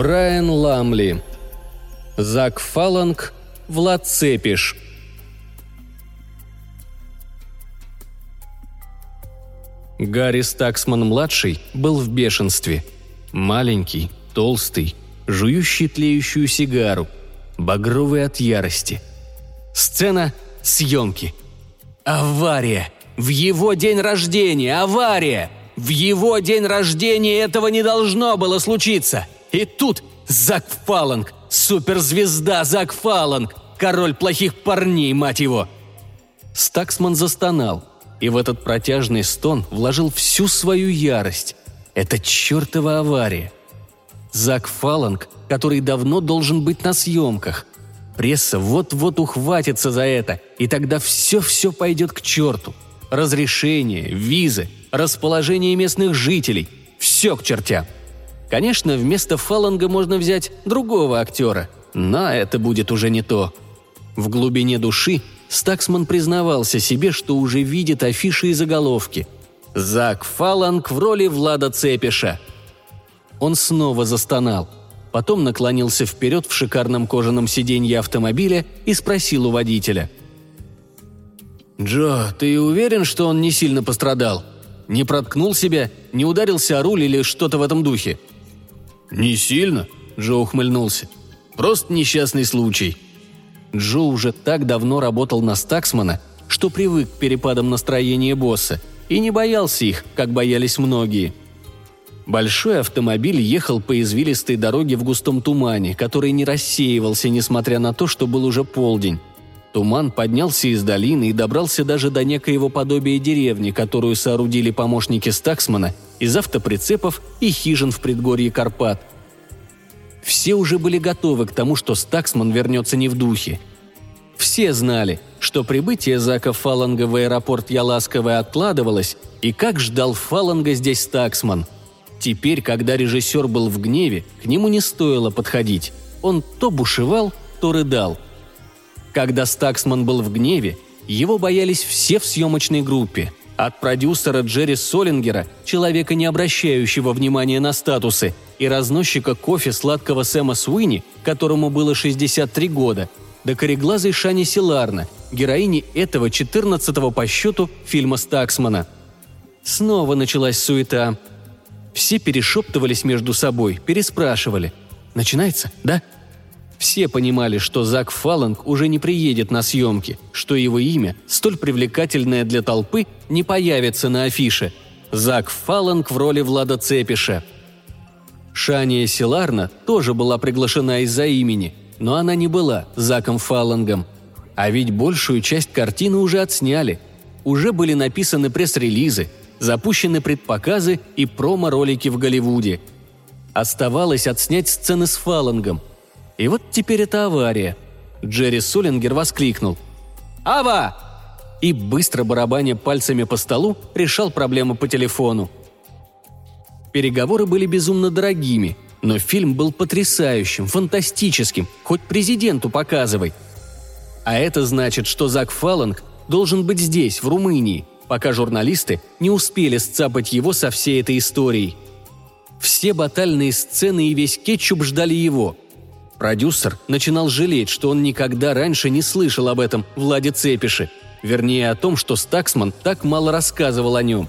Брайан Ламли. Зак Фаланг. Влад Цепиш. Гарри Стаксман-младший был в бешенстве. Маленький, толстый, жующий тлеющую сигару, багровый от ярости. Сцена съемки. Авария! В его день рождения! Авария! В его день рождения этого не должно было случиться! И тут Зак Фаланг, суперзвезда Зак Фаланг, король плохих парней, мать его! Стаксман застонал, и в этот протяжный стон вложил всю свою ярость. Это чертова авария. Зак Фаланг, который давно должен быть на съемках. Пресса вот-вот ухватится за это, и тогда все-все пойдет к черту. Разрешение, визы, расположение местных жителей – все к чертям. Конечно, вместо Фаланга можно взять другого актера, но это будет уже не то. В глубине души Стаксман признавался себе, что уже видит афиши и заголовки. «Зак Фаланг в роли Влада Цепиша». Он снова застонал. Потом наклонился вперед в шикарном кожаном сиденье автомобиля и спросил у водителя. «Джо, ты уверен, что он не сильно пострадал? Не проткнул себя, не ударился о руль или что-то в этом духе?» «Не сильно», — Джо ухмыльнулся. «Просто несчастный случай». Джо уже так давно работал на Стаксмана, что привык к перепадам настроения босса и не боялся их, как боялись многие. Большой автомобиль ехал по извилистой дороге в густом тумане, который не рассеивался, несмотря на то, что был уже полдень. Туман поднялся из долины и добрался даже до некоего подобия деревни, которую соорудили помощники Стаксмана из автоприцепов и хижин в предгорье Карпат. Все уже были готовы к тому, что Стаксман вернется не в духе. Все знали, что прибытие Зака Фаланга в аэропорт Яласковой откладывалось, и как ждал Фаланга здесь Стаксман. Теперь, когда режиссер был в гневе, к нему не стоило подходить. Он то бушевал, то рыдал – когда Стаксман был в гневе, его боялись все в съемочной группе. От продюсера Джерри Солингера, человека, не обращающего внимания на статусы, и разносчика кофе сладкого Сэма Суини, которому было 63 года, до кореглазой Шани Силарна, героини этого 14-го по счету фильма Стаксмана. Снова началась суета. Все перешептывались между собой, переспрашивали. «Начинается, да? Все понимали, что Зак Фаланг уже не приедет на съемки, что его имя, столь привлекательное для толпы, не появится на афише. Зак Фаланг в роли Влада Цепиша. Шания Силарна тоже была приглашена из-за имени, но она не была Заком Фалангом. А ведь большую часть картины уже отсняли. Уже были написаны пресс-релизы, запущены предпоказы и промо-ролики в Голливуде. Оставалось отснять сцены с Фалангом – и вот теперь это авария. Джерри Сулингер воскликнул. «Ава!» И быстро барабаня пальцами по столу решал проблему по телефону. Переговоры были безумно дорогими, но фильм был потрясающим, фантастическим, хоть президенту показывай. А это значит, что Зак Фаланг должен быть здесь, в Румынии, пока журналисты не успели сцапать его со всей этой историей. Все батальные сцены и весь кетчуп ждали его – Продюсер начинал жалеть, что он никогда раньше не слышал об этом Владе Цепеше, вернее о том, что Стаксман так мало рассказывал о нем.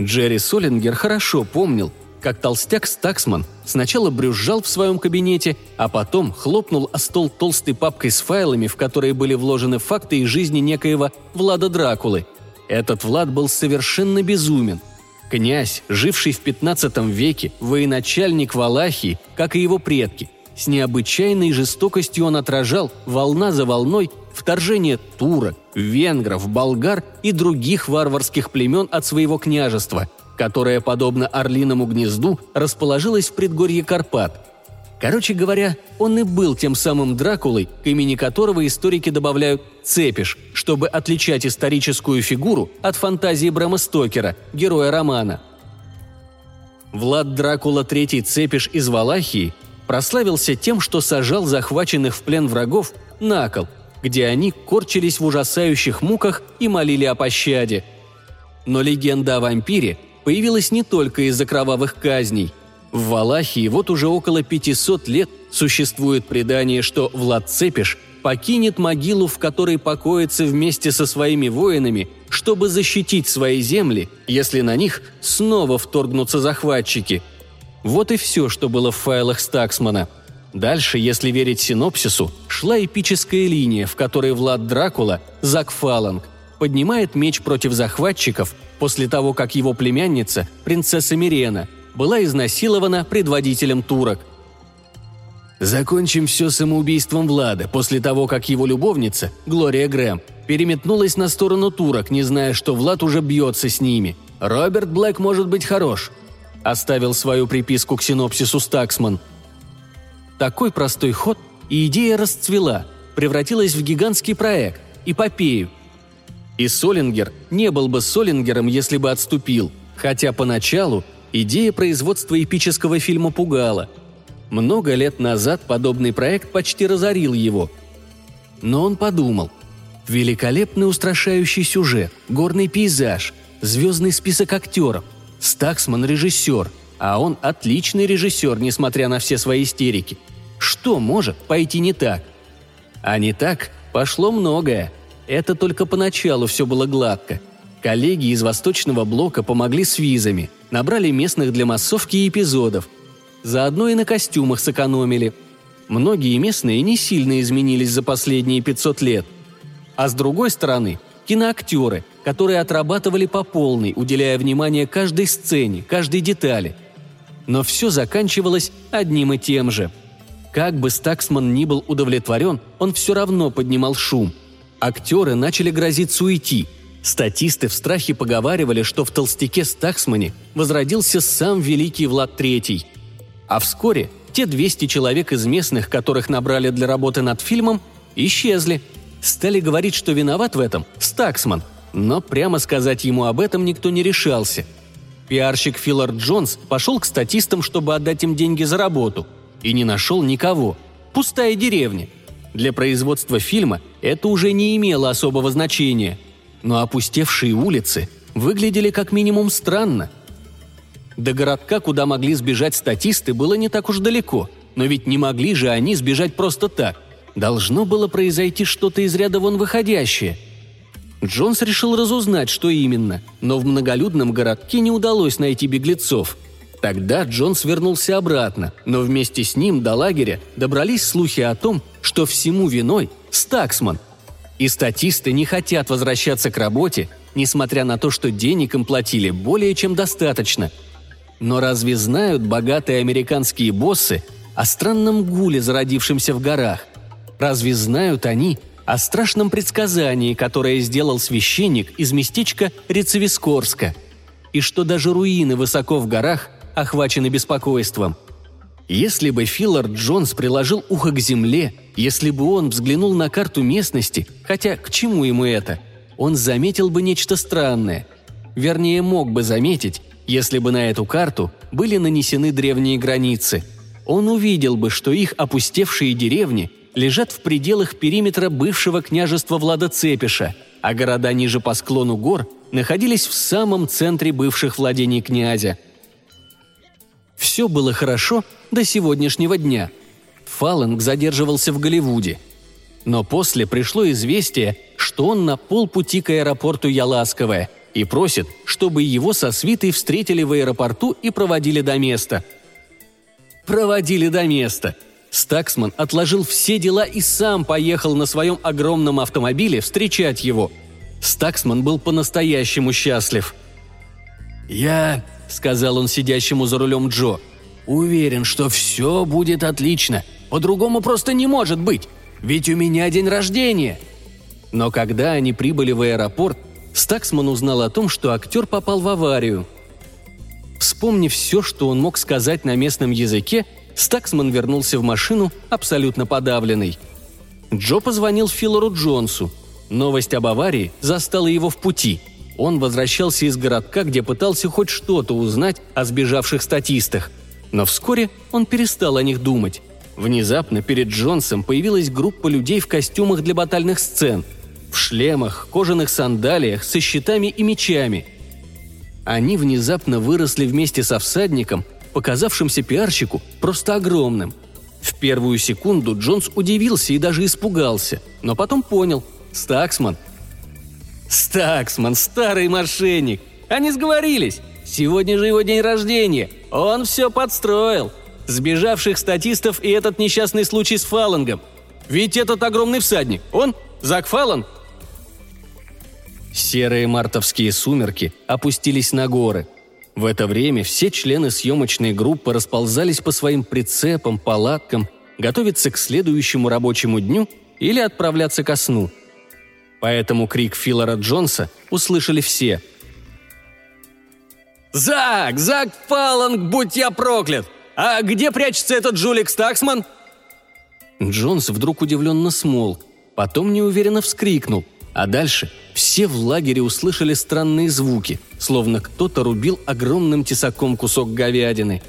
Джерри Солингер хорошо помнил, как толстяк Стаксман сначала брюзжал в своем кабинете, а потом хлопнул о стол толстой папкой с файлами, в которые были вложены факты из жизни некоего Влада Дракулы. Этот Влад был совершенно безумен. Князь, живший в 15 веке, военачальник Валахии, как и его предки, с необычайной жестокостью он отражал волна за волной вторжение турок, венгров, болгар и других варварских племен от своего княжества, которое, подобно Орлиному гнезду, расположилось в предгорье Карпат. Короче говоря, он и был тем самым Дракулой, к имени которого историки добавляют «цепиш», чтобы отличать историческую фигуру от фантазии Брэма Стокера, героя романа. Влад Дракула III Цепиш из Валахии прославился тем, что сажал захваченных в плен врагов на кол, где они корчились в ужасающих муках и молили о пощаде. Но легенда о вампире появилась не только из-за кровавых казней. В Валахии вот уже около 500 лет существует предание, что Влад Цепиш покинет могилу, в которой покоится вместе со своими воинами, чтобы защитить свои земли, если на них снова вторгнутся захватчики. Вот и все, что было в файлах Стаксмана. Дальше, если верить синопсису, шла эпическая линия, в которой Влад Дракула, Зак Фаланг, поднимает меч против захватчиков после того, как его племянница, принцесса Мирена, была изнасилована предводителем турок – Закончим все самоубийством Влада после того, как его любовница, Глория Грэм, переметнулась на сторону турок, не зная, что Влад уже бьется с ними. Роберт Блэк может быть хорош. Оставил свою приписку к синопсису Стаксман. Такой простой ход, и идея расцвела, превратилась в гигантский проект, эпопею. И Солингер не был бы Солингером, если бы отступил, хотя поначалу идея производства эпического фильма пугала – много лет назад подобный проект почти разорил его. Но он подумал. Великолепный устрашающий сюжет, горный пейзаж, звездный список актеров, Стаксман – режиссер, а он отличный режиссер, несмотря на все свои истерики. Что может пойти не так? А не так пошло многое. Это только поначалу все было гладко. Коллеги из Восточного блока помогли с визами, набрали местных для массовки и эпизодов – Заодно и на костюмах сэкономили. Многие местные не сильно изменились за последние 500 лет. А с другой стороны, киноактеры, которые отрабатывали по полной, уделяя внимание каждой сцене, каждой детали. Но все заканчивалось одним и тем же. Как бы Стаксман ни был удовлетворен, он все равно поднимал шум. Актеры начали грозиться уйти. Статисты в страхе поговаривали, что в толстяке Стаксмане возродился сам великий Влад Третий – а вскоре те 200 человек из местных, которых набрали для работы над фильмом, исчезли. Стали говорить, что виноват в этом Стаксман, но прямо сказать ему об этом никто не решался. Пиарщик Филлар Джонс пошел к статистам, чтобы отдать им деньги за работу, и не нашел никого. Пустая деревня. Для производства фильма это уже не имело особого значения. Но опустевшие улицы выглядели как минимум странно – до городка, куда могли сбежать статисты, было не так уж далеко, но ведь не могли же они сбежать просто так. Должно было произойти что-то из ряда вон выходящее. Джонс решил разузнать, что именно, но в многолюдном городке не удалось найти беглецов. Тогда Джонс вернулся обратно, но вместе с ним до лагеря добрались слухи о том, что всему виной Стаксман. И статисты не хотят возвращаться к работе, несмотря на то, что денег им платили более чем достаточно – но разве знают богатые американские боссы о странном гуле, зародившемся в горах? Разве знают они о страшном предсказании, которое сделал священник из местечка Рецевискорска? И что даже руины высоко в горах охвачены беспокойством? Если бы Филлар Джонс приложил ухо к земле, если бы он взглянул на карту местности, хотя к чему ему это, он заметил бы нечто странное. Вернее, мог бы заметить, если бы на эту карту были нанесены древние границы, он увидел бы, что их опустевшие деревни лежат в пределах периметра бывшего княжества Влада Цепиша, а города ниже по склону гор находились в самом центре бывших владений князя. Все было хорошо до сегодняшнего дня. Фаланг задерживался в Голливуде. Но после пришло известие, что он на полпути к аэропорту Яласковое – и просит, чтобы его со свитой встретили в аэропорту и проводили до места. Проводили до места. Стаксман отложил все дела и сам поехал на своем огромном автомобиле встречать его. Стаксман был по-настоящему счастлив. «Я», — сказал он сидящему за рулем Джо, — «уверен, что все будет отлично. По-другому просто не может быть. Ведь у меня день рождения». Но когда они прибыли в аэропорт, Стаксман узнал о том, что актер попал в аварию. Вспомнив все, что он мог сказать на местном языке, Стаксман вернулся в машину абсолютно подавленный. Джо позвонил Филлору Джонсу. Новость об аварии застала его в пути. Он возвращался из городка, где пытался хоть что-то узнать о сбежавших статистах. Но вскоре он перестал о них думать. Внезапно перед Джонсом появилась группа людей в костюмах для батальных сцен – в шлемах, кожаных сандалиях, со щитами и мечами. Они внезапно выросли вместе со всадником, показавшимся пиарщику просто огромным. В первую секунду Джонс удивился и даже испугался, но потом понял – Стаксман. Стаксман, старый мошенник! Они сговорились! Сегодня же его день рождения! Он все подстроил! Сбежавших статистов и этот несчастный случай с Фалангом. Ведь этот огромный всадник, он Зак Фаланг? Серые мартовские сумерки опустились на горы. В это время все члены съемочной группы расползались по своим прицепам, палаткам, готовиться к следующему рабочему дню или отправляться ко сну. Поэтому крик Филлера Джонса услышали все. «Зак! Зак Фаланг, будь я проклят! А где прячется этот жулик Стаксман?» Джонс вдруг удивленно смолк, потом неуверенно вскрикнул, а дальше все в лагере услышали странные звуки, словно кто-то рубил огромным тесаком кусок говядины.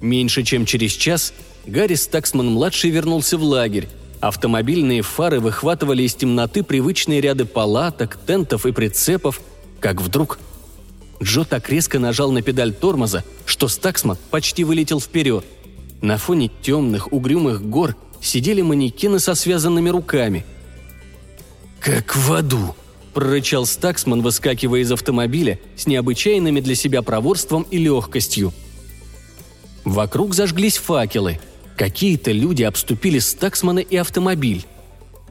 Меньше чем через час Гарри Стаксман-младший вернулся в лагерь. Автомобильные фары выхватывали из темноты привычные ряды палаток, тентов и прицепов, как вдруг Джо так резко нажал на педаль тормоза, что Стаксман почти вылетел вперед. На фоне темных, угрюмых гор сидели манекены со связанными руками. «Как в аду!» – прорычал Стаксман, выскакивая из автомобиля с необычайными для себя проворством и легкостью. Вокруг зажглись факелы. Какие-то люди обступили Стаксмана и автомобиль.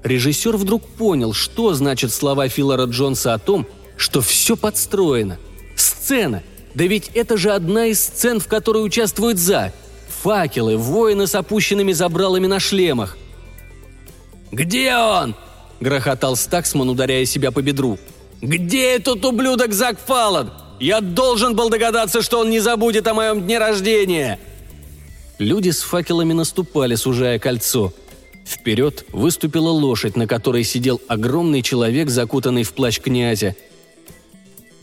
Режиссер вдруг понял, что значат слова Филлера Джонса о том, что все подстроено – Сцена! Да ведь это же одна из сцен, в которой участвует За. Факелы, воины с опущенными забралами на шлемах. «Где он?» – грохотал Стаксман, ударяя себя по бедру. «Где этот ублюдок Зак Фаллон? Я должен был догадаться, что он не забудет о моем дне рождения!» Люди с факелами наступали, сужая кольцо. Вперед выступила лошадь, на которой сидел огромный человек, закутанный в плащ князя –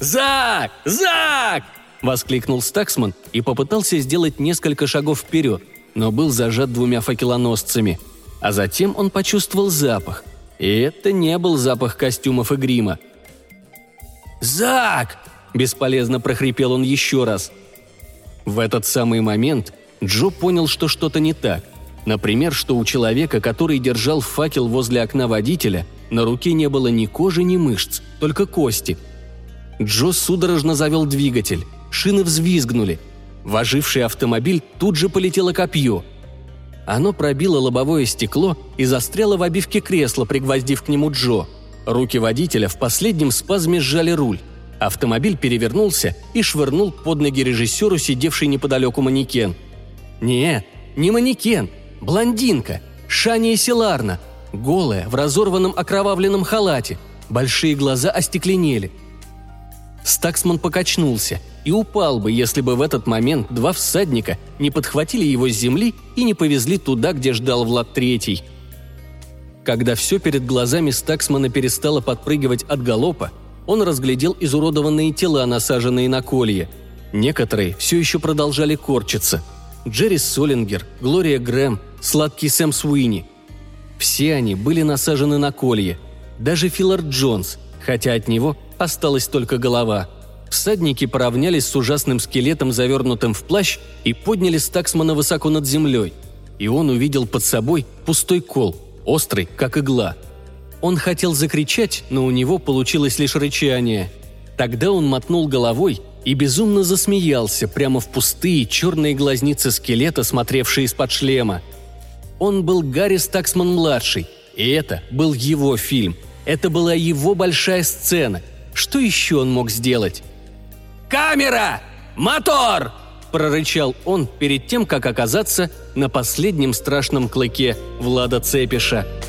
«Зак! Зак!» – воскликнул Стаксман и попытался сделать несколько шагов вперед, но был зажат двумя факелоносцами. А затем он почувствовал запах. И это не был запах костюмов и грима. «Зак!» – бесполезно прохрипел он еще раз. В этот самый момент Джо понял, что что-то не так. Например, что у человека, который держал факел возле окна водителя, на руке не было ни кожи, ни мышц, только кости – Джо судорожно завел двигатель. Шины взвизгнули. В оживший автомобиль тут же полетело копье. Оно пробило лобовое стекло и застряло в обивке кресла, пригвоздив к нему Джо. Руки водителя в последнем спазме сжали руль. Автомобиль перевернулся и швырнул под ноги режиссеру, сидевший неподалеку манекен. Нет, не манекен. Блондинка. Шания Силарна. Голая, в разорванном окровавленном халате. Большие глаза остекленели – Стаксман покачнулся и упал бы, если бы в этот момент два всадника не подхватили его с земли и не повезли туда, где ждал Влад Третий. Когда все перед глазами Стаксмана перестало подпрыгивать от галопа, он разглядел изуродованные тела, насаженные на колье. Некоторые все еще продолжали корчиться. Джерри Солингер, Глория Грэм, сладкий Сэм Суини. Все они были насажены на колье. Даже Филлар Джонс, хотя от него – осталась только голова. Всадники поравнялись с ужасным скелетом, завернутым в плащ, и подняли Стаксмана высоко над землей. И он увидел под собой пустой кол, острый, как игла. Он хотел закричать, но у него получилось лишь рычание. Тогда он мотнул головой и безумно засмеялся прямо в пустые черные глазницы скелета, смотревшие из-под шлема. Он был Гарри Стаксман-младший, и это был его фильм. Это была его большая сцена – что еще он мог сделать? «Камера! Мотор!» – прорычал он перед тем, как оказаться на последнем страшном клыке Влада Цепиша –